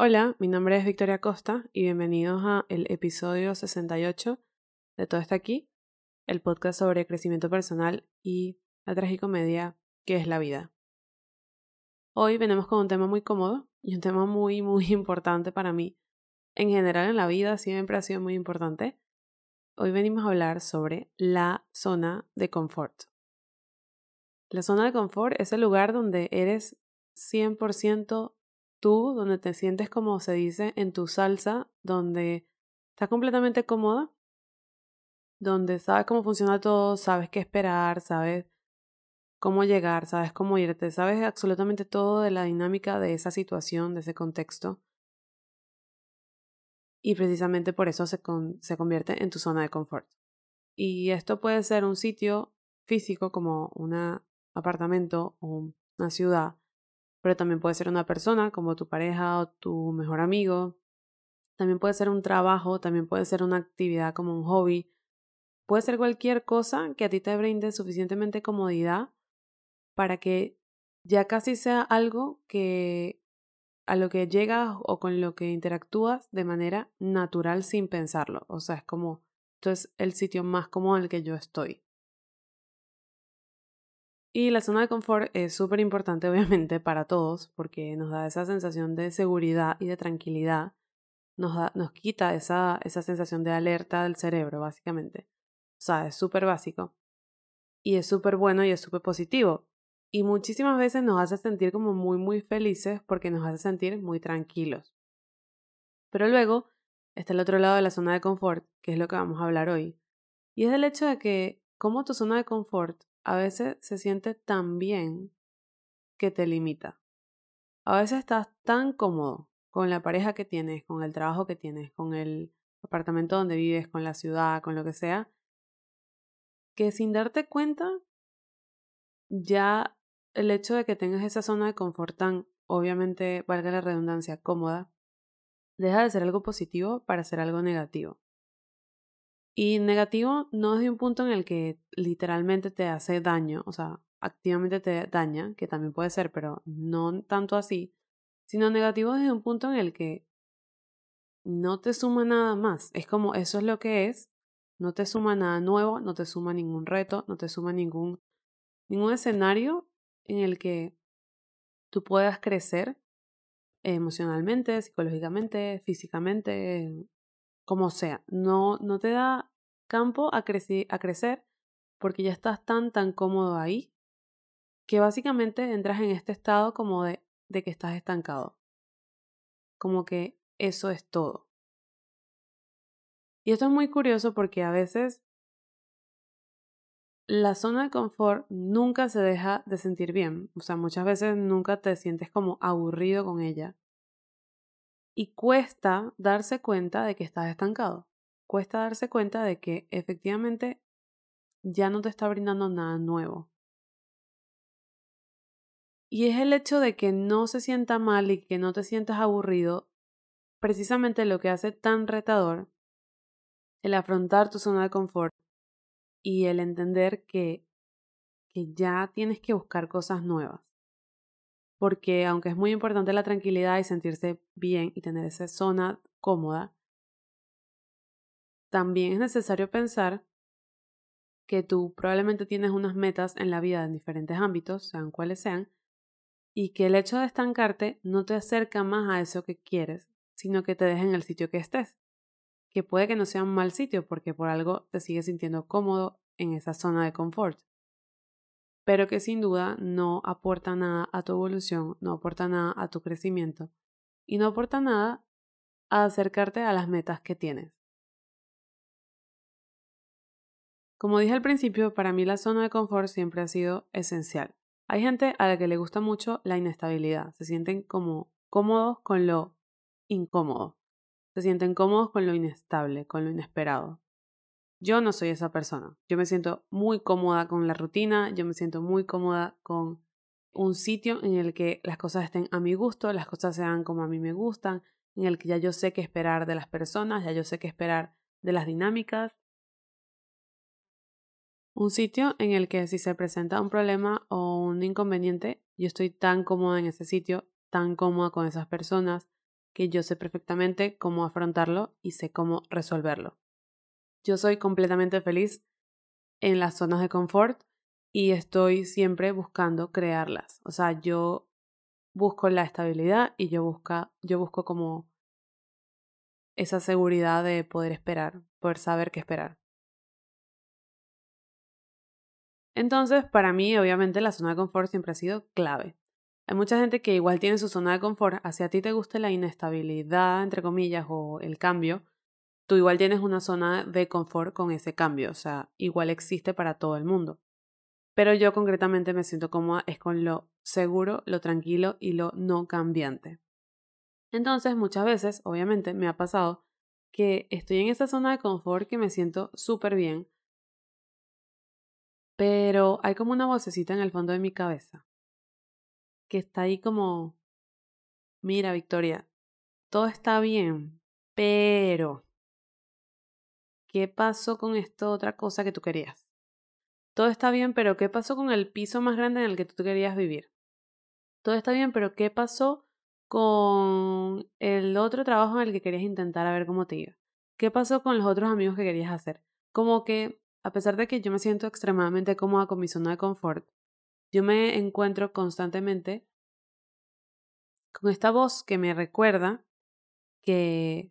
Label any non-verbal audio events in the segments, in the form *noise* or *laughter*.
Hola, mi nombre es Victoria Costa y bienvenidos a el episodio 68 de Todo está aquí, el podcast sobre crecimiento personal y la tragicomedia que es la vida. Hoy venimos con un tema muy cómodo y un tema muy, muy *laughs* importante para mí. En general en la vida siempre ha sido muy importante. Hoy venimos a hablar sobre la zona de confort. La zona de confort es el lugar donde eres 100% tú, donde te sientes como se dice en tu salsa, donde estás completamente cómoda, donde sabes cómo funciona todo, sabes qué esperar, sabes cómo llegar, sabes cómo irte, sabes absolutamente todo de la dinámica de esa situación, de ese contexto. Y precisamente por eso se, se convierte en tu zona de confort. Y esto puede ser un sitio físico como un apartamento o una ciudad, pero también puede ser una persona como tu pareja o tu mejor amigo. También puede ser un trabajo, también puede ser una actividad como un hobby. Puede ser cualquier cosa que a ti te brinde suficientemente comodidad para que ya casi sea algo que a lo que llegas o con lo que interactúas de manera natural sin pensarlo. O sea, es como, esto es el sitio más cómodo en el que yo estoy. Y la zona de confort es súper importante, *laughs* obviamente, para todos, porque nos da esa sensación de seguridad y de tranquilidad. Nos, da, nos quita esa, esa sensación de alerta del cerebro, básicamente. O sea, es súper básico. Y es súper bueno y es súper positivo. Y muchísimas veces nos hace sentir como muy, muy felices porque nos hace sentir muy tranquilos. Pero luego está el otro lado de la zona de confort, que es lo que vamos a hablar hoy. Y es el hecho de que, como tu zona de confort a veces se siente tan bien que te limita. A veces estás tan cómodo con la pareja que tienes, con el trabajo que tienes, con el apartamento donde vives, con la ciudad, con lo que sea, que sin darte cuenta, ya el hecho de que tengas esa zona de confort tan, obviamente, valga la redundancia, cómoda, deja de ser algo positivo para ser algo negativo. Y negativo no es de un punto en el que literalmente te hace daño, o sea, activamente te daña, que también puede ser, pero no tanto así, sino negativo desde un punto en el que no te suma nada más. Es como eso es lo que es, no te suma nada nuevo, no te suma ningún reto, no te suma ningún, ningún escenario en el que tú puedas crecer emocionalmente, psicológicamente, físicamente, como sea. No, no te da campo a, a crecer porque ya estás tan, tan cómodo ahí que básicamente entras en este estado como de, de que estás estancado. Como que eso es todo. Y esto es muy curioso porque a veces la zona de confort nunca se deja de sentir bien. O sea, muchas veces nunca te sientes como aburrido con ella y cuesta darse cuenta de que estás estancado. Cuesta darse cuenta de que efectivamente ya no te está brindando nada nuevo. Y es el hecho de que no se sienta mal y que no te sientas aburrido, precisamente lo que hace tan retador el afrontar tu zona de confort y el entender que, que ya tienes que buscar cosas nuevas porque aunque es muy importante la tranquilidad y sentirse bien y tener esa zona cómoda, también es necesario pensar que tú probablemente tienes unas metas en la vida en diferentes ámbitos, sean cuales sean, y que el hecho de estancarte no te acerca más a eso que quieres, sino que te deja en el sitio que estés, que puede que no sea un mal sitio porque por algo te sigues sintiendo cómodo en esa zona de confort pero que sin duda no aporta nada a tu evolución, no aporta nada a tu crecimiento y no aporta nada a acercarte a las metas que tienes. Como dije al principio, para mí la zona de confort siempre ha sido esencial. Hay gente a la que le gusta mucho la inestabilidad, se sienten como cómodos con lo incómodo, se sienten cómodos con lo inestable, con lo inesperado. Yo no soy esa persona. Yo me siento muy cómoda con la rutina, yo me siento muy cómoda con un sitio en el que las cosas estén a mi gusto, las cosas sean como a mí me gustan, en el que ya yo sé qué esperar de las personas, ya yo sé qué esperar de las dinámicas. Un sitio en el que si se presenta un problema o un inconveniente, yo estoy tan cómoda en ese sitio, tan cómoda con esas personas, que yo sé perfectamente cómo afrontarlo y sé cómo resolverlo. Yo soy completamente feliz en las zonas de confort y estoy siempre buscando crearlas. O sea, yo busco la estabilidad y yo, busca, yo busco como esa seguridad de poder esperar, poder saber qué esperar. Entonces, para mí, obviamente, la zona de confort siempre ha sido clave. Hay mucha gente que igual tiene su zona de confort, hacia ti te gusta la inestabilidad, entre comillas, o el cambio, tú igual tienes una zona de confort con ese cambio, o sea, igual existe para todo el mundo. Pero yo concretamente me siento cómoda es con lo seguro, lo tranquilo y lo no cambiante. Entonces, muchas veces, obviamente, me ha pasado que estoy en esa zona de confort que me siento súper bien, pero hay como una vocecita en el fondo de mi cabeza que está ahí como, mira Victoria, todo está bien, pero, ¿qué pasó con esto otra cosa que tú querías? Todo está bien, pero ¿qué pasó con el piso más grande en el que tú querías vivir? Todo está bien, pero ¿qué pasó con el otro trabajo en el que querías intentar a ver cómo te iba? ¿Qué pasó con los otros amigos que querías hacer? Como que, a pesar de que yo me siento extremadamente cómoda con mi zona de confort, yo me encuentro constantemente con esta voz que me recuerda que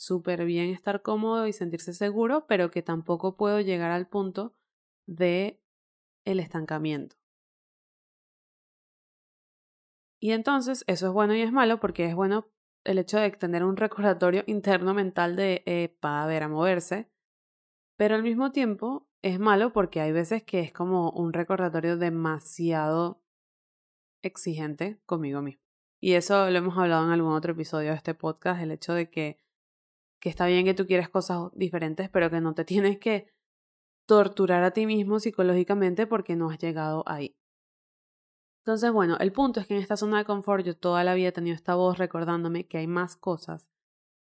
súper bien estar cómodo y sentirse seguro, pero que tampoco puedo llegar al punto de el estancamiento. Y entonces eso es bueno y es malo porque es bueno el hecho de tener un recordatorio *laughs* interno mental de para ver a moverse, pero al mismo tiempo es malo porque hay veces que es como un recordatorio demasiado exigente conmigo mismo. Y eso lo hemos hablado en algún otro episodio de este podcast, el hecho de que, que está bien que tú quieres cosas diferentes, pero que no te *laughs* tienes que torturar a ti mismo psicológicamente porque no has llegado ahí. Entonces, bueno, el punto es que en esta zona de confort yo toda la vida he tenido esta voz recordándome que hay más cosas.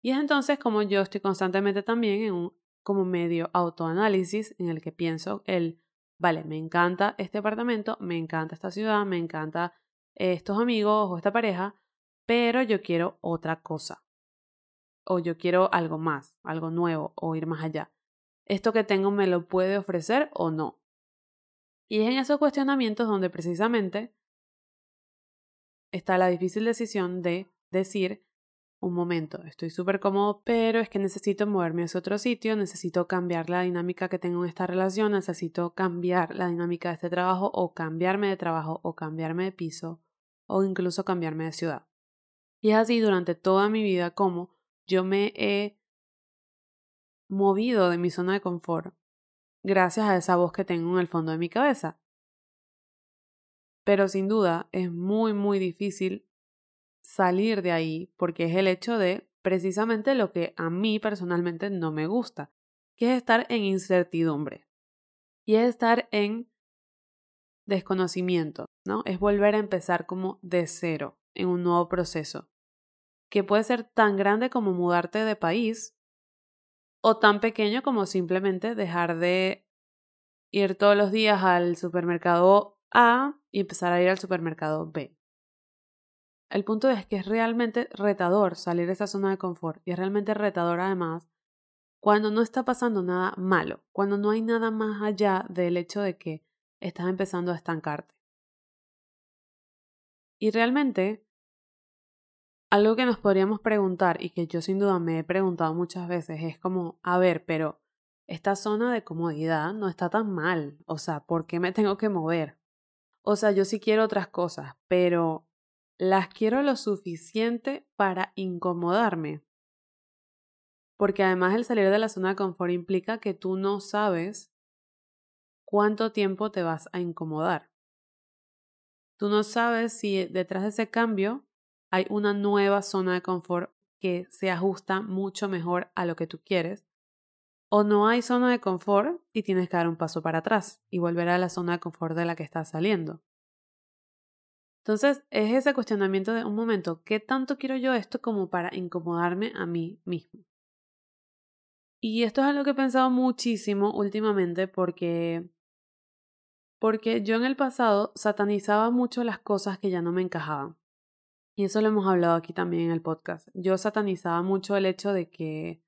Y es entonces como yo estoy constantemente también en un como medio autoanálisis en el que pienso el, vale, me encanta este apartamento, me encanta esta ciudad, me encanta estos amigos o esta pareja, pero yo quiero otra cosa. O yo quiero algo más, algo nuevo o ir más allá. ¿Esto que tengo me lo puede ofrecer o no? Y es en esos cuestionamientos donde precisamente está la difícil decisión de decir, un momento, estoy súper cómodo, pero es que necesito moverme a ese otro sitio, necesito cambiar la dinámica que tengo en esta relación, necesito cambiar la dinámica de este trabajo o cambiarme de trabajo o cambiarme de piso o incluso cambiarme de ciudad. Y es así durante toda mi vida como yo me he movido de mi zona de confort gracias a esa voz que tengo en el fondo de mi cabeza. Pero sin duda es muy, muy difícil salir de ahí porque es el hecho de precisamente lo que a mí personalmente no me gusta, que es estar en incertidumbre y es estar en desconocimiento, ¿no? Es volver a empezar como de cero en un nuevo proceso, que puede ser tan grande como mudarte de país o tan pequeño como simplemente dejar de ir todos los días al supermercado A y empezar a ir al supermercado B. El punto es que es realmente retador salir de esa zona de confort y es realmente retador además cuando no está pasando nada malo, cuando no hay nada más allá del hecho de que estás empezando a estancarte. Y realmente, algo que nos podríamos preguntar y que yo sin duda me he preguntado muchas veces es como, a ver, pero esta zona de comodidad no está tan mal, o sea, ¿por qué me tengo que mover? O sea, yo sí quiero otras cosas, pero las quiero lo suficiente para incomodarme. Porque además el salir de la zona de confort implica que tú no sabes cuánto tiempo te vas a incomodar. Tú no sabes si detrás de ese cambio hay una nueva zona de confort que se ajusta mucho mejor a lo que tú quieres. O no hay zona de confort y tienes que dar un paso para atrás y volver a la zona de confort de la que estás saliendo. Entonces, es ese cuestionamiento de un momento, ¿qué tanto quiero yo esto como para incomodarme a mí mismo? Y esto es algo que he pensado muchísimo últimamente porque porque yo en el pasado satanizaba mucho las cosas que ya no me encajaban. Y eso lo hemos hablado aquí también en el podcast. Yo satanizaba mucho el hecho de que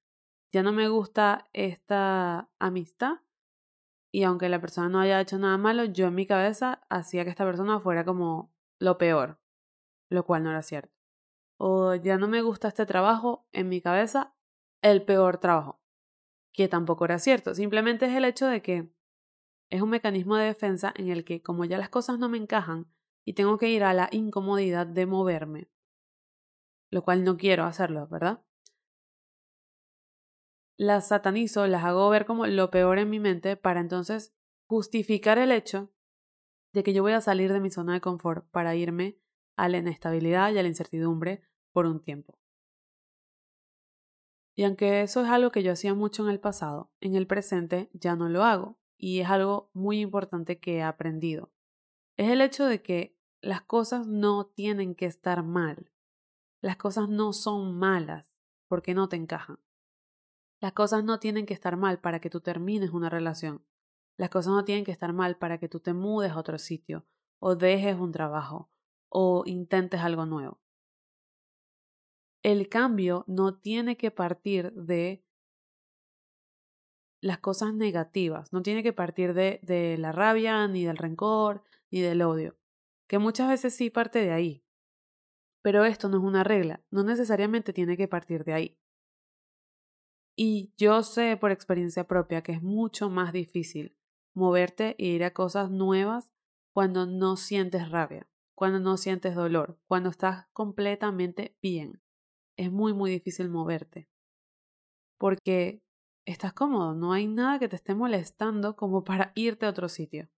ya no me gusta esta amistad y aunque la persona no haya hecho nada malo, yo en mi cabeza hacía que esta persona fuera como lo peor, lo cual no era cierto. O ya no me gusta este trabajo, en mi cabeza, el peor trabajo, que tampoco era cierto. Simplemente es el hecho de que es un mecanismo de defensa en el que como ya las cosas no me encajan y tengo que ir a la incomodidad de moverme, lo cual no quiero hacerlo, ¿verdad? Las satanizo, las hago ver como lo peor en mi mente para entonces justificar el hecho de que yo voy a salir de mi zona de confort para irme a la inestabilidad y a la incertidumbre por un tiempo. Y aunque eso es algo que yo hacía mucho en el pasado, en el presente ya no lo hago y es algo muy importante que he aprendido. Es el hecho de que las cosas no tienen que estar mal. Las cosas no son malas porque no te encajan. Las cosas no tienen que estar mal para que tú termines una relación. Las cosas no tienen que estar mal para que tú te mudes a otro sitio, o dejes un trabajo, o intentes algo nuevo. El cambio no tiene que partir de las cosas negativas, no tiene que partir de, de la rabia, ni del rencor, ni del odio, que muchas veces sí parte de ahí. Pero esto no es una regla, no necesariamente tiene que partir de ahí. Y yo sé por experiencia propia que es mucho más difícil moverte e ir a cosas nuevas cuando no sientes rabia, cuando no sientes dolor, cuando estás completamente bien. Es muy, muy difícil moverte. Porque estás cómodo, no hay nada que te esté molestando como para irte a otro sitio.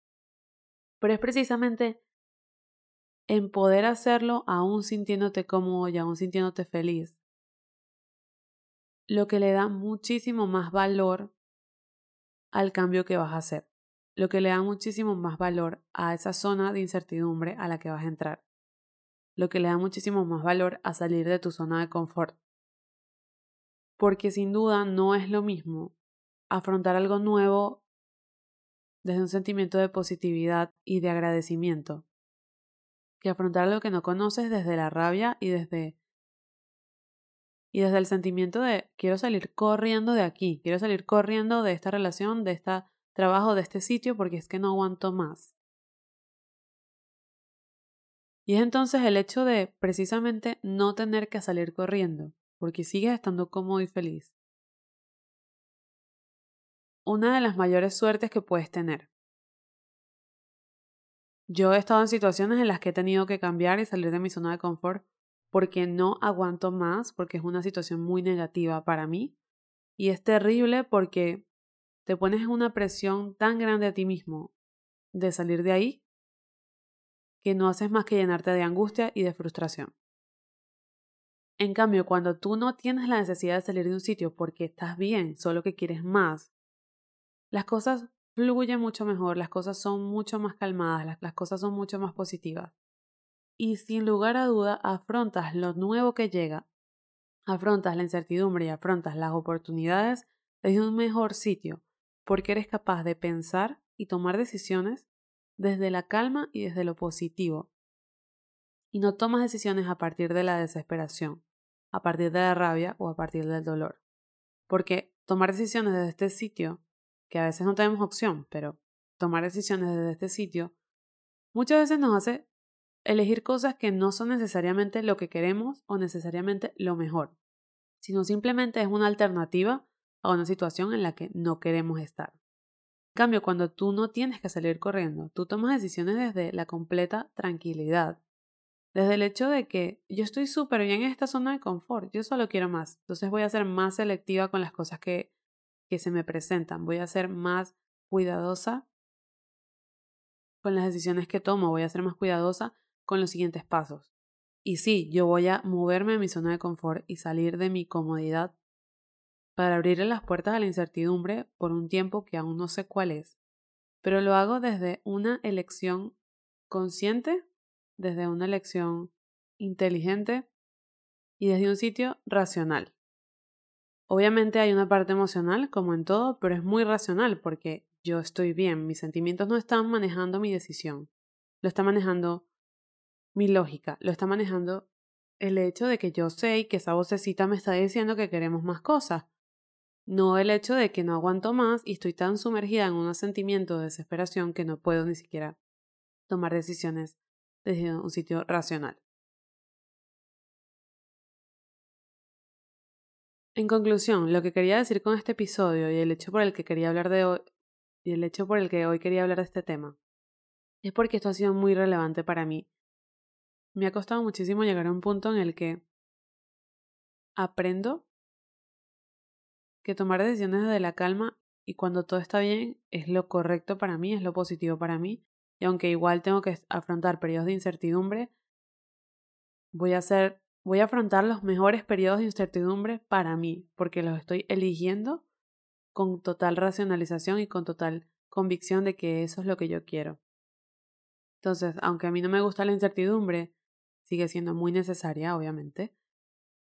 Pero es precisamente en poder hacerlo aún sintiéndote cómodo y aún sintiéndote feliz, lo que le da muchísimo más valor al cambio que vas a hacer lo que le da muchísimo más valor a esa zona de incertidumbre a la que vas a entrar, lo que le da muchísimo más valor a salir de tu zona de confort. Porque sin duda no es lo mismo afrontar algo nuevo desde un sentimiento de positividad y de agradecimiento que afrontar algo que no conoces desde la rabia y desde y desde el sentimiento de quiero salir corriendo de aquí, quiero salir corriendo de esta relación, de esta trabajo de este sitio porque es que no aguanto más. Y es entonces el hecho de precisamente no tener que salir corriendo, porque sigues estando cómodo y feliz. Una de las mayores suertes que puedes tener. Yo he estado en situaciones en las que he tenido que cambiar y salir de mi zona de confort porque no aguanto más, porque es una situación muy negativa para mí. Y es terrible porque te pones una presión tan grande a ti mismo de salir de ahí que no haces más que llenarte de angustia y de frustración. En cambio, cuando tú no tienes la necesidad de salir de un sitio porque estás bien, solo que quieres más, las cosas fluyen mucho mejor, las cosas son mucho más calmadas, las, las cosas son mucho más positivas. Y sin lugar a duda, afrontas lo nuevo que llega, afrontas la incertidumbre y afrontas las oportunidades desde un mejor sitio, porque eres capaz de pensar y tomar decisiones desde la calma y desde lo positivo. Y no tomas decisiones a partir de la desesperación, a partir de la rabia o a partir del dolor. Porque tomar decisiones desde este sitio, que a veces no tenemos opción, pero tomar decisiones desde este sitio, muchas veces nos hace elegir cosas que no son necesariamente lo que queremos o necesariamente lo mejor, sino simplemente es una alternativa a una situación en la que no queremos estar. En cambio, cuando tú no tienes que salir corriendo, tú tomas decisiones desde la completa tranquilidad, desde el hecho de que yo estoy súper bien en esta zona de confort, yo solo quiero más, entonces voy a ser más selectiva con las cosas que, que se me presentan, voy a ser más cuidadosa con las decisiones que tomo, voy a ser más cuidadosa con los siguientes pasos. Y sí, yo voy a moverme de mi zona de confort y salir de mi comodidad para abrirle las puertas a la incertidumbre por un tiempo que aún no sé cuál es, pero lo hago desde una elección consciente, desde una elección inteligente y desde un sitio racional. Obviamente hay una parte emocional, como en todo, pero es muy racional porque yo estoy bien, mis sentimientos no están manejando mi decisión, lo está manejando mi lógica, lo está manejando el hecho de que yo sé y que esa vocecita me está diciendo que queremos más cosas. No el hecho de que no aguanto más y estoy tan sumergida en un sentimiento de desesperación que no puedo ni siquiera tomar decisiones desde un sitio racional. En conclusión, lo que quería decir con este episodio y el hecho por el que quería hablar de hoy y el hecho por el que hoy quería hablar de este tema es porque esto ha sido muy relevante para mí. Me ha costado muchísimo llegar a un punto en el que aprendo que tomar decisiones desde la calma y cuando todo está bien es lo correcto para mí, es lo positivo para mí. Y aunque igual tengo que afrontar periodos de incertidumbre, voy a hacer Voy a afrontar los mejores periodos de incertidumbre para mí, porque los estoy eligiendo con total racionalización y con total convicción de que eso es lo que yo quiero. Entonces, aunque a mí no me gusta la incertidumbre, sigue siendo muy necesaria, obviamente.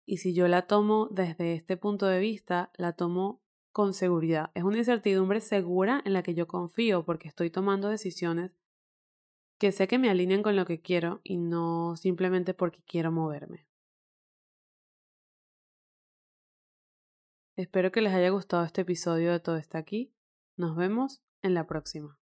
Y si yo la tomo desde este punto de vista, la tomo con seguridad. Es una incertidumbre segura en la que yo confío porque estoy tomando decisiones que sé que me alinean con lo que quiero y no simplemente porque quiero moverme. Espero que les haya gustado este episodio de Todo está aquí. Nos vemos en la próxima.